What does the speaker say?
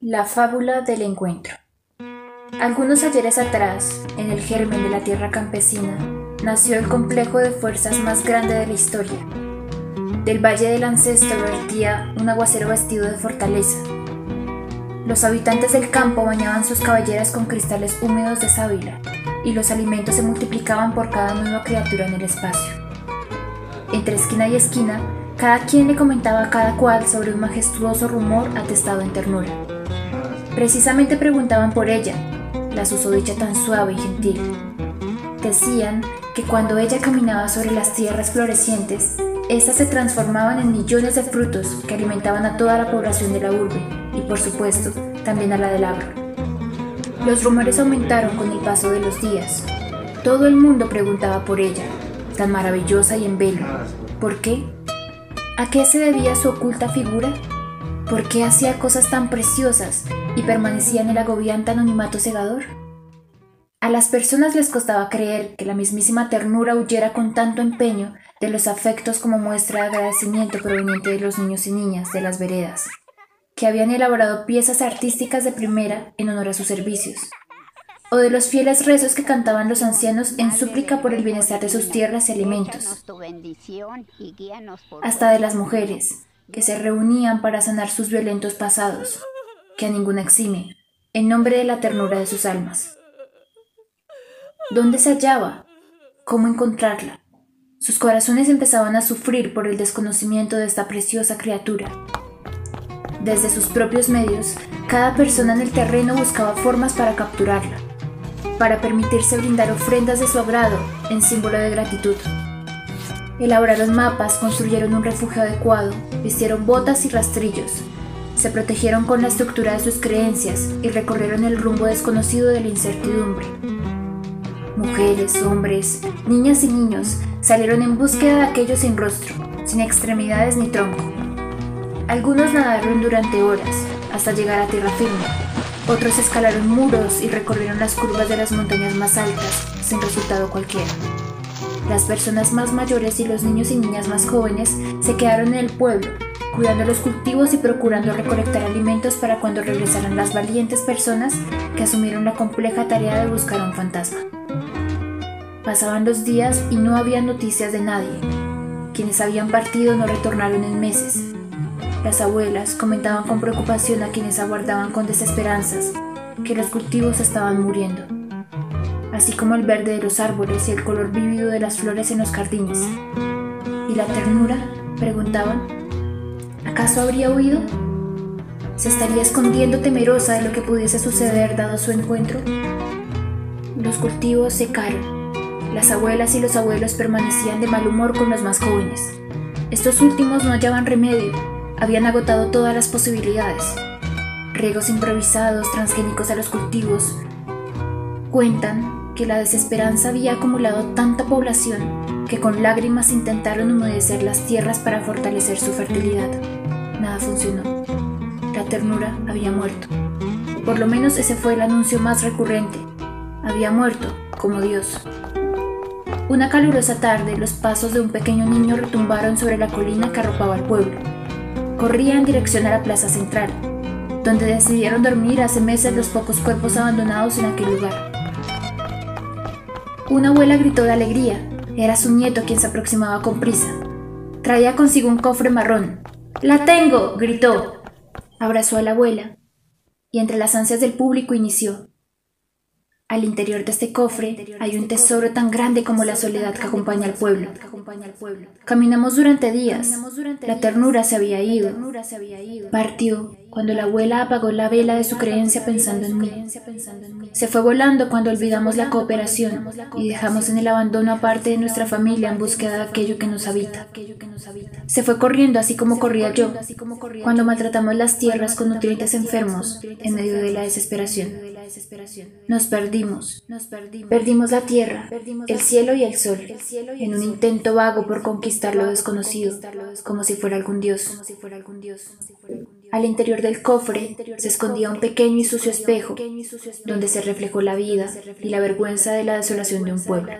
La fábula del encuentro. Algunos ayeres atrás, en el germen de la tierra campesina, nació el complejo de fuerzas más grande de la historia. Del valle del ancestro vertía un aguacero vestido de fortaleza. Los habitantes del campo bañaban sus caballeras con cristales húmedos de sábila, y los alimentos se multiplicaban por cada nueva criatura en el espacio. Entre esquina y esquina, cada quien le comentaba a cada cual sobre un majestuoso rumor atestado en ternura. Precisamente preguntaban por ella, la susodicha tan suave y gentil. Decían que cuando ella caminaba sobre las tierras florecientes, éstas se transformaban en millones de frutos que alimentaban a toda la población de la urbe y, por supuesto, también a la del agro. Los rumores aumentaron con el paso de los días. Todo el mundo preguntaba por ella, tan maravillosa y en velo. ¿Por qué? ¿A qué se debía su oculta figura? ¿Por qué hacía cosas tan preciosas y permanecía en el agobiante anonimato cegador? A las personas les costaba creer que la mismísima ternura huyera con tanto empeño de los afectos como muestra de agradecimiento proveniente de los niños y niñas de las veredas, que habían elaborado piezas artísticas de primera en honor a sus servicios, o de los fieles rezos que cantaban los ancianos en súplica por el bienestar de sus tierras y alimentos, hasta de las mujeres, que se reunían para sanar sus violentos pasados, que a ninguna exime, en nombre de la ternura de sus almas. ¿Dónde se hallaba? ¿Cómo encontrarla? Sus corazones empezaban a sufrir por el desconocimiento de esta preciosa criatura. Desde sus propios medios, cada persona en el terreno buscaba formas para capturarla, para permitirse brindar ofrendas de su agrado en símbolo de gratitud. Elaboraron mapas, construyeron un refugio adecuado, vistieron botas y rastrillos, se protegieron con la estructura de sus creencias y recorrieron el rumbo desconocido de la incertidumbre. Mujeres, hombres, niñas y niños salieron en búsqueda de aquellos sin rostro, sin extremidades ni tronco. Algunos nadaron durante horas hasta llegar a tierra firme. Otros escalaron muros y recorrieron las curvas de las montañas más altas, sin resultado cualquiera. Las personas más mayores y los niños y niñas más jóvenes se quedaron en el pueblo, cuidando los cultivos y procurando recolectar alimentos para cuando regresaran las valientes personas que asumieron la compleja tarea de buscar a un fantasma. Pasaban los días y no había noticias de nadie. Quienes habían partido no retornaron en meses. Las abuelas comentaban con preocupación a quienes aguardaban con desesperanzas que los cultivos estaban muriendo así como el verde de los árboles y el color vívido de las flores en los jardines. ¿Y la ternura? preguntaban. ¿Acaso habría huido? ¿Se estaría escondiendo temerosa de lo que pudiese suceder dado su encuentro? Los cultivos secaron. Las abuelas y los abuelos permanecían de mal humor con los más jóvenes. Estos últimos no hallaban remedio, habían agotado todas las posibilidades. Riegos improvisados, transgénicos a los cultivos. Cuentan que la desesperanza había acumulado tanta población que con lágrimas intentaron humedecer las tierras para fortalecer su fertilidad. Nada funcionó. La ternura había muerto. Por lo menos ese fue el anuncio más recurrente. Había muerto, como Dios. Una calurosa tarde, los pasos de un pequeño niño retumbaron sobre la colina que arropaba al pueblo. Corría en dirección a la plaza central, donde decidieron dormir hace meses los pocos cuerpos abandonados en aquel lugar. Una abuela gritó de alegría. Era su nieto quien se aproximaba con prisa. Traía consigo un cofre marrón. ¡La tengo! gritó. Abrazó a la abuela y entre las ansias del público inició. Al interior de este cofre hay un tesoro tan grande como la soledad que acompaña al pueblo. Caminamos durante días. La ternura se había ido. Partió cuando la abuela apagó la vela de su creencia pensando en mí. Se fue volando cuando olvidamos la cooperación y dejamos en el abandono a parte de nuestra familia en búsqueda de aquello que nos habita. Se fue corriendo así como corría yo, cuando maltratamos las tierras con nutrientes enfermos en medio de la desesperación. Nos perdimos. Perdimos. La tierra, el cielo y el sol, en un intento vago por conquistar lo desconocido, como si fuera algún dios. Al interior del cofre se escondía un pequeño y sucio espejo, donde se reflejó la vida y la vergüenza de la desolación de un pueblo.